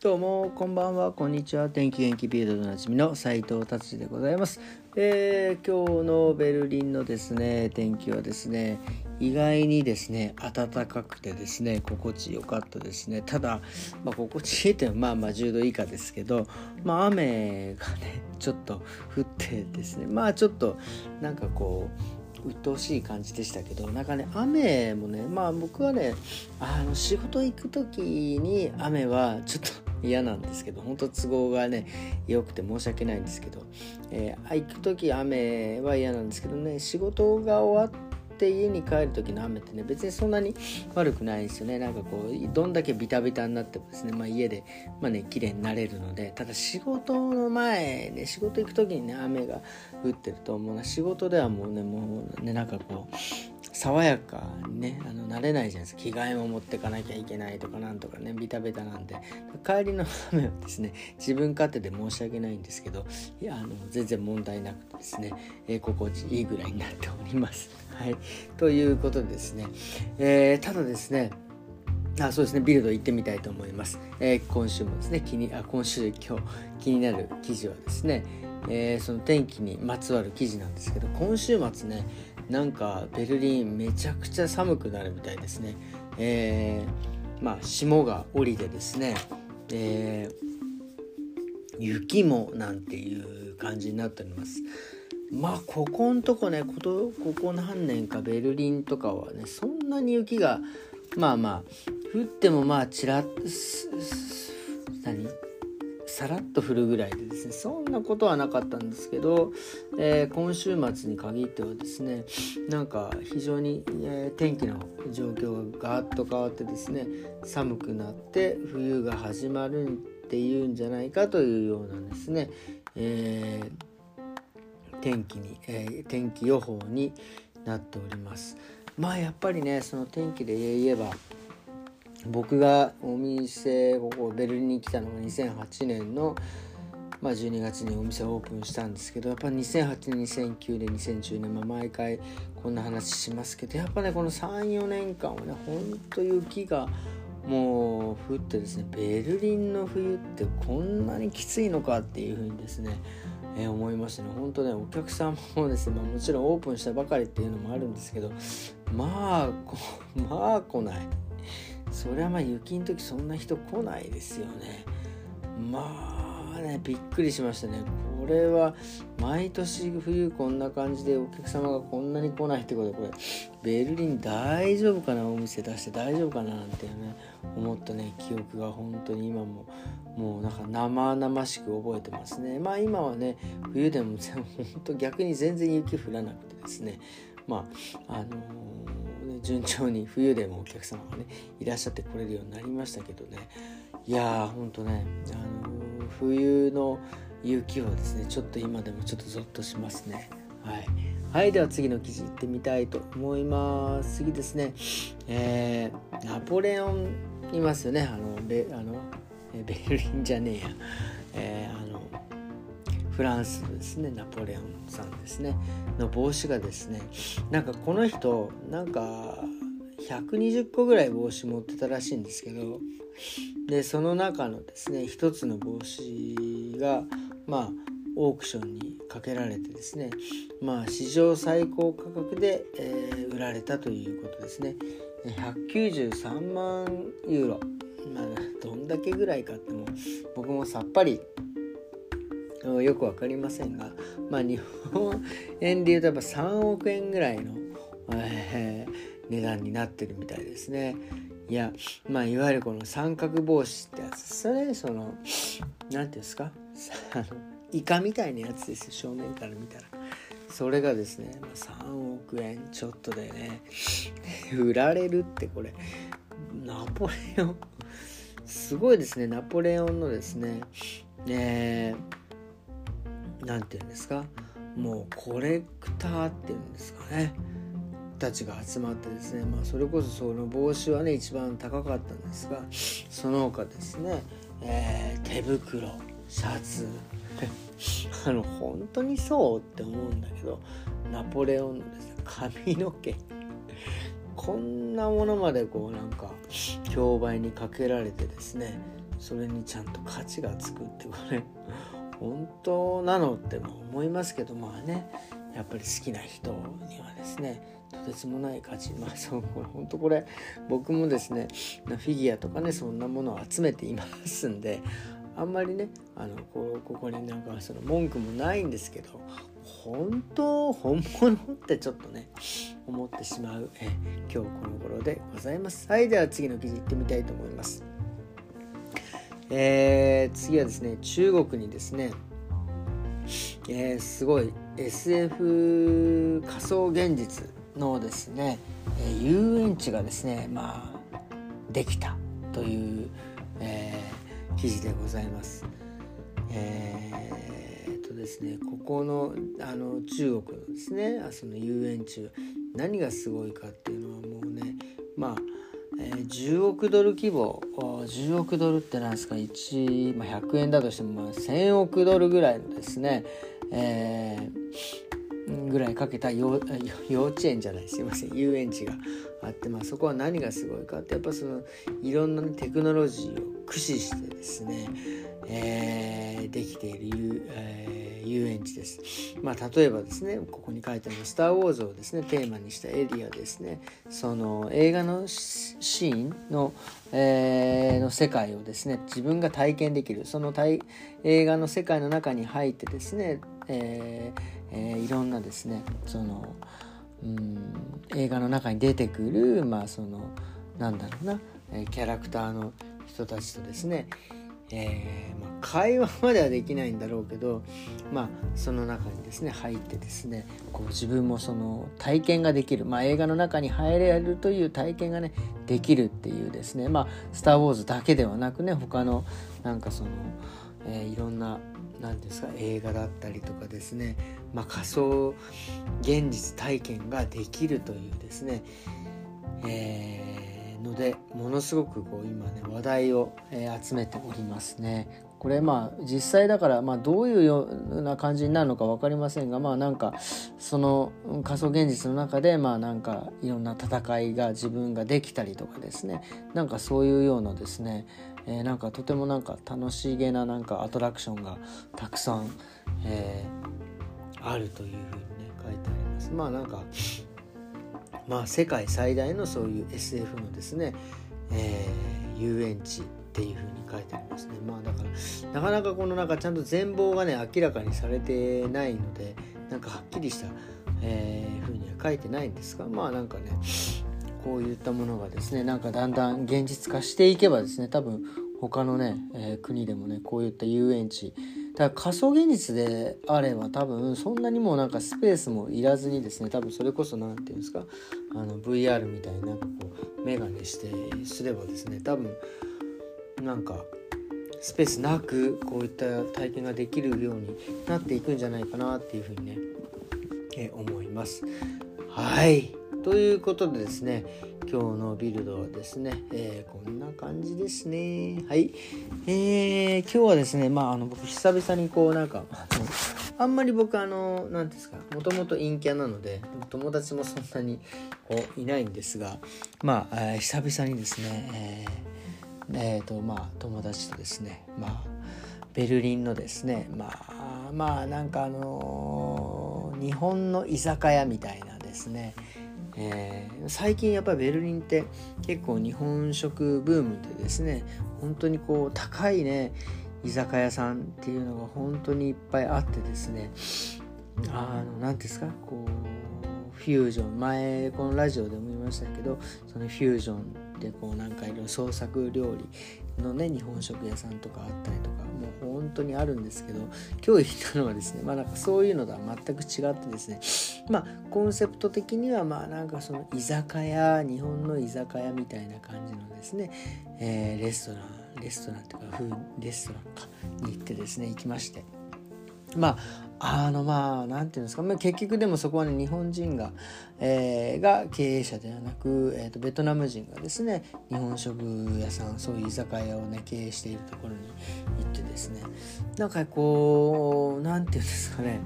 どうもこんばんは。こんにちは。天気元気ビールドでおなじみの斉藤達でございます、えー、今日のベルリンのですね天気はですね意外にですね暖かくてですね心地よかったですね。ただ、まあ、心地いいっていうのはまあまあ10度以下ですけど、まあ、雨がねちょっと降ってですねまあちょっとなんかこう鬱陶しい感じでしたけどなんかね雨もねまあ僕はねあの仕事行く時に雨はちょっと嫌なんですけど本当都合がね良くて申し訳ないんですけど、えー、行く時雨は嫌なんですけどね仕事が終わって家に帰る時の雨ってね別にそんなに悪くないですよね。なんかこうどんだけビタビタになってもですね、まあ、家でまあね綺麗になれるのでただ仕事の前ね仕事行く時にね雨が降ってると思うな。仕事ではもうねもうねなんかこう爽やかにねあの慣れないじゃないですか。着替えも持ってかなきゃいけないとかなんとかねビタビタなんで帰りの雨はですね自分勝手で申し訳ないんですけどいやあの全然問題なくてですね、えー、心地いいぐらいになっております。はい、ということでですね、えー、ただですねあそうですねビルド行ってみたいと思います、えー、今週もですね気にあ今週今日気になる記事はですね、えー、その天気にまつわる記事なんですけど今週末ねなんかベルリンめちゃくちゃ寒くなるみたいですね。えー、まあ霜が降りてですね、えー、雪もなんていう感じになっております。まあここんとこねことここ何年かベルリンとかはねそんなに雪がまあまあ降ってもまあちらっさらっと降るぐらいでですねそんなことはなかったんですけど、えー、今週末に限ってはですねなんか非常に、えー、天気の状況がガーッと変わってですね寒くなって冬が始まるっていうんじゃないかというようなですね、えー、天気に、え天気予報になっております。まあやっぱりねその天気で言えば僕がお店ここベルリンに来たのが2008年の、まあ、12月にお店をオープンしたんですけどやっぱ2008年2009年2010年、まあ、毎回こんな話しますけどやっぱねこの34年間はねほんと雪がもう降ってですねベルリンの冬ってこんなにきついのかっていうふうにですねえー、思いましたね。本当ねお客さんもですね、まあ、もちろんオープンしたばかりっていうのもあるんですけどまあまあ来ない。それはまあ雪の時そんな人来ないですよね。まあねびっくりしましたね。これは毎年冬こんな感じでお客様がこんなに来ないってことはこれベルリン大丈夫かな？お店出して大丈夫かな？なんてね思ったね。記憶が本当に今ももうなんか生々しく覚えてますね。まあ今はね冬でも本当逆に全然雪降らなくてですね。まああのー順調に冬でもお客様がねいらっしゃってこれるようになりましたけどね。いやーほんとね、あのー、冬の雪はですねちょっと今でもちょっとゾッとしますね。はい、はい、では次の記事いってみたいと思います。次ですね。えー、ナポレオンいますよね。あのベあのベルリンじゃねえや、えー、あのフランスですねナポレオンさんですねの帽子がですねなんかこの人なんか120個ぐらい帽子持ってたらしいんですけどでその中のですね一つの帽子がまあオークションにかけられてですねまあ史上最高価格で、えー、売られたということですね。193万ユーロ。まあどんだけぐらいかっても僕もさっぱりよく分かりませんが、まあ、日本円で言うとやっぱ3億円ぐらいの、えー、値段になってるみたいですね。いや、まあ、いわゆるこの三角帽子ってやつそれその何ていうんですか？あのイカみたいなやつですよ。正面から見たら。それがですね、まあ、3億円ちょっとでね売られるってこれ。ナポレオン。すごいですね。ナポレオンのですねえー何て言うんですか？もうコレクターっていうんですかね。たちが集まってですね、まあ、それこそその帽子はね一番高かったんですがその他ですね、えー、手袋シャツ。あの本当にそうって思うんだけどナポレオンのですね髪の毛。こんなものまでこうなんか競売にかけられてですねそれにちゃんと価値がつくってこれ。本当なのって思いますけどまあねやっぱり好きな人にはですねとてつもない価値。まあそうこれ本当これ僕もですねフィギュアとかねそんなものを集めていますんであんまりねあのこここになんかその文句もないんですけど本当本物ってちょっとね思ってしまうえ今日この頃でございます。はいでは次の記事いってみたいと思います。えー、次はですね中国にですねえー、すごい SF 仮想現実のですね、え遊園地がですねまあできたという、えー、記事でございます。えー、とですねここのあの中国のですねその遊園地何がすごいかっていうのはもうねまあ、10億ドル規模10億ドルってなんですか？1、まあ、100円だとしても、まあ、1000億ドルぐらいのですね、えー、ぐらいかけた幼稚園じゃないす。いません。遊園地があって、まあ、そこは何がすごいかってやっぱそのいろんな、テクノロジーを駆使してですね、えー、できている、えー、遊園地です。まあ、例えばですねここに書いてある「スター・ウォーズ」をですねテーマにしたエリアですねその映画のシーンの,、えー、の世界をですね自分が体験できるその映画の世界の中に入ってですね、えーえー、いろんなですねそのうん映画の中に出てくるまあそのなんだろうなキャラクターの人たちとですねえー、まあ、会話まではできないんだろうけど、まあ、その中にですね入ってですねこう自分もその体験ができる、まあ、映画の中に入れるという体験がねできるっていうですね「まあ、スター・ウォーズ」だけではなくね他のなんかその、えー、いろんな何ですか映画だったりとかですね、まあ、仮想現実体験ができるというですね、えーのでものすごくこう今ね話題を、え、集めておりますね。これまあ実際だから、まあ、どういうような感じになるのか分かりませんがまあなんかその仮想現実の中でまあなんかいろんな戦いが自分ができたりとかですねなんかそういうようなですね、え、なんかとてもなんか楽しげななんかアトラクションがたくさん、えー、あるというふうにね書いてあります。まあなんかまあ、世界最大のそういう SF のですね、えー、遊園地っていうふうに書いてありますね。まあだからなかなかこのなんかちゃんと全貌がね明らかにされてないのでなんかはっきりした、えー、ふうには書いてないんですがまあなんかねこういったものがですねなんかだんだん現実化していけばですね多分他のね、えー、国でもねこういった遊園地だから仮想現実であれば多分そんなにもうなんかスペースもいらずにですね多分それこそ何て言うんですかあの VR みたいなこうメガネしてすればですね多分なんかスペースなくこういった体験ができるようになっていくんじゃないかなっていうふうにね、え思います。はいということでですね今日のビルドはですね、えー、こんな感じですね。はい。えー、今日はですねまああの僕久々にこうなんかあんまり僕あの何ですかもともと陰キャなので友達もそんなにこういないんですがまあ、えー、久々にですねえー、えー、とまあ友達とですねまあベルリンのですねまあまあなんかあのー、日本の居酒屋みたいなですねえー、最近やっぱりベルリンって結構日本食ブームでですね本当にこう高いね居酒屋さんっていうのが本当にいっぱいあってですねあの何ですかこうフュージョン。前このラジオでも言いましたけどそのフュージョンでこうなんかいろいろ創作料理のね日本食屋さんとかあったりとか本当にあるんですけど今日言ったのはですねまあなんかそういうのとは全く違ってですねまあコンセプト的にはまあなんかその居酒屋日本の居酒屋みたいな感じのですね、えー、レストランレストランというかレストランかに行ってですね行きまして。まああのまあ何て言うんですか、まあ、結局でもそこはね日本人が、えー、が経営者ではなく、えーと、ベトナム人がですね日本食屋さんそういう居酒屋をね経営しているところに行ってですね。なんかこう何て言うんですかね。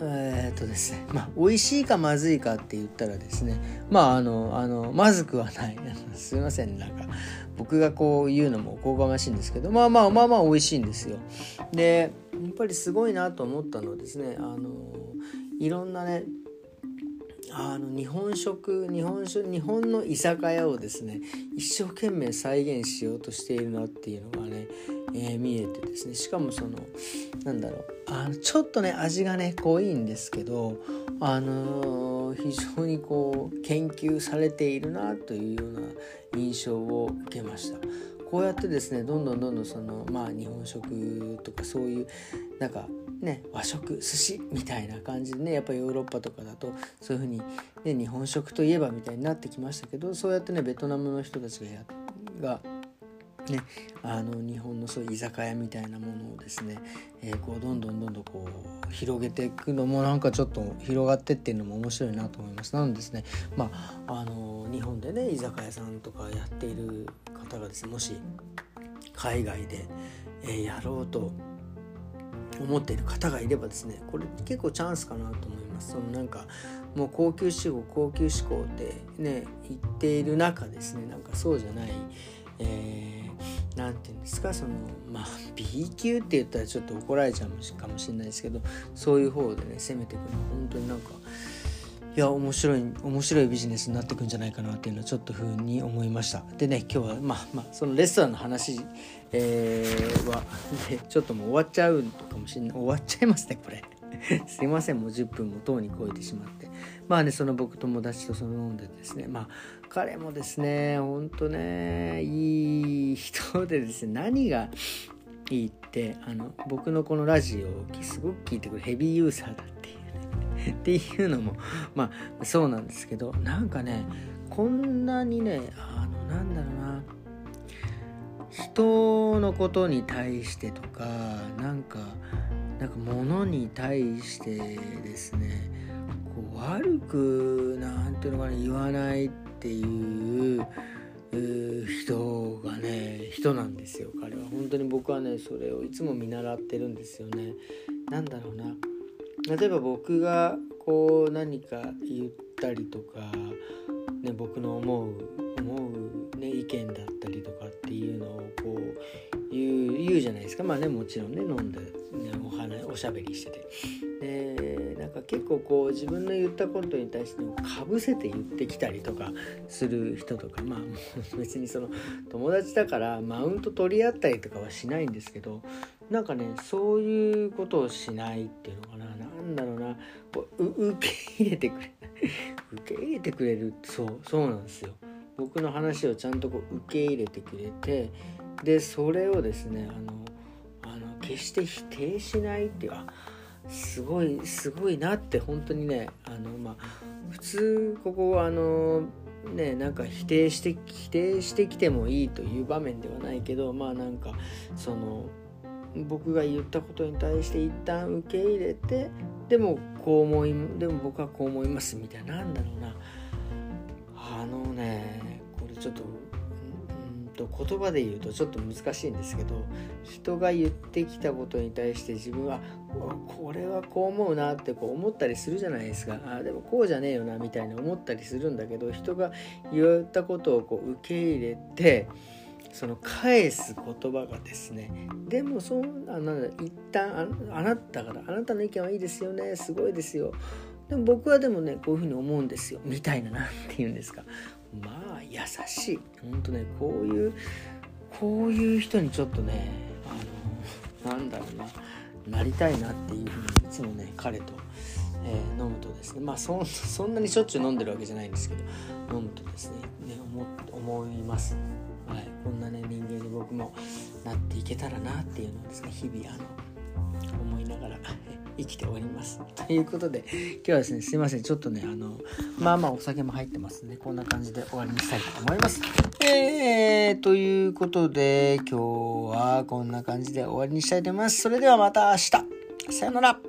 えー、っとですねまあ美味しいかまずいかって言ったらですねまああのあのまずくはない。すいません。なんか僕がこう言うのもおこがましいんですけどまあまあまあまあ美味しいんですよ。でやっぱりすごいなと思ったのはですねあのいろんなねあの日本食日本食日本の居酒屋をですね一生懸命再現しようとしているなっていうのがね、えー、見えてですねしかもそのなんだろうあのちょっとね味がね濃いんですけどあのー、非常にこう研究されているなというような印象を受けました。こうやってですねどんどんどんどんそのまあ日本食とかそういうなんかね、和食寿司みたいな感じでねやっぱヨーロッパとかだとそういうふうに、ね、日本食といえばみたいになってきましたけどそうやってねベトナムの人たちがやがね、あの日本のそういう居酒屋みたいなものをですね、えー、こうどんどんどんどんこう広げていくのもなんかちょっと広がってっていうのも面白いなと思います。なのでですね、まあ、あの日本でね居酒屋さんとかやっている方がですねもし海外で、えー、やろうと思っている方がいればですねこれ結構チャンスかなと思いますそのなんかもう高級志向高級志向ってね言っている中ですねなんかそうじゃないえー、なんて言うんですかそのまあ B 級って言ったらちょっと怒られちゃうかもしれないですけどそういう方でね攻めていくのは本当になんかいや面白い面白いビジネスになっていくんじゃないかなっていうのはちょっとふうに思いました。でね今日はまあまあそのレストランの話、えー、は、ね、ちょっともう終わっちゃうかもしれない。終わっちゃいますねこれ。すいませんもう10分もとうに超えてしまって。まあねその僕友達とその飲んでですね。まあ彼もですねほんとねいい人でですね。何がいいってあの僕のこのラジオをすごく聞いてくるヘビーユーザーだっていうね。っていうのもまあそうなんですけどなんかねこんなにねあのなんだろうな。人のことに対してとかなんかなんか物に対してですねこう悪くなんていうのかな言わないっていう人がね人なんですよ彼は本当に僕はねそれをいつも見習ってるんですよね。なんだろうな例えば僕がこう何か言ったりとか、ね、僕の思う思う、ね、意見だったりとかっていうのをこう言う言うじゃないですか。まあねもちろんね飲んで、ね、お話おしゃべりしてて。でなんか結構こう自分の言ったことに対してかぶせて言ってきたりとかする人とかまあ 別にその友達だからマウント取り合ったりとかはしないんですけどなんかねそういうことをしないっていうのかな。なんだろうな。こう受け入れてくれ受け入れてくれる。そうそうなんですよ。僕の話をちゃんとこう受け入れてくれてでそれをですねあのあの決して否定しないっていうかすごいすごいなって本当にねあのまあ普通ここあのねなんか否定して否定してきてもいいという場面ではないけどまあなんかその僕が言ったことに対して一旦受け入れてでもこう思いでも僕はこう思いますみたいななんだろうな。あのねこれちょっとと言葉で言うとちょっと難しいんですけど人が言ってきたことに対して自分はこれはこう思うなってこう思ったりするじゃないですか。あでもこうじゃねえよなみたいに思ったりするんだけど人が言ったことをこう受け入れてその返す言葉がですねでもそんあなん一旦あなたからあなたの意見はいいですよねすごいですよ。でも僕はでもねこういうふうに思うんですよみたいななんて言うんですか。まあ優しい。ほんとねこういうこういう人にちょっとねあのなんだろうななりたいなっていうふうにいつもね彼と、えー、飲むとですね。まあそそんなにしょっちゅう飲んでるわけじゃないんですけど飲むとですね。ね思思います。はい、こんなね人間に僕もなっていけたらなっていうのをですね日々あの思いながら 生きております。ということで今日はですねすいませんちょっとねあのまあまあお酒も入ってますんでこんな感じで終わりにしたいと思います。えー、ということで今日はこんな感じで終わりにしたいと思います。それではまた明日さよなら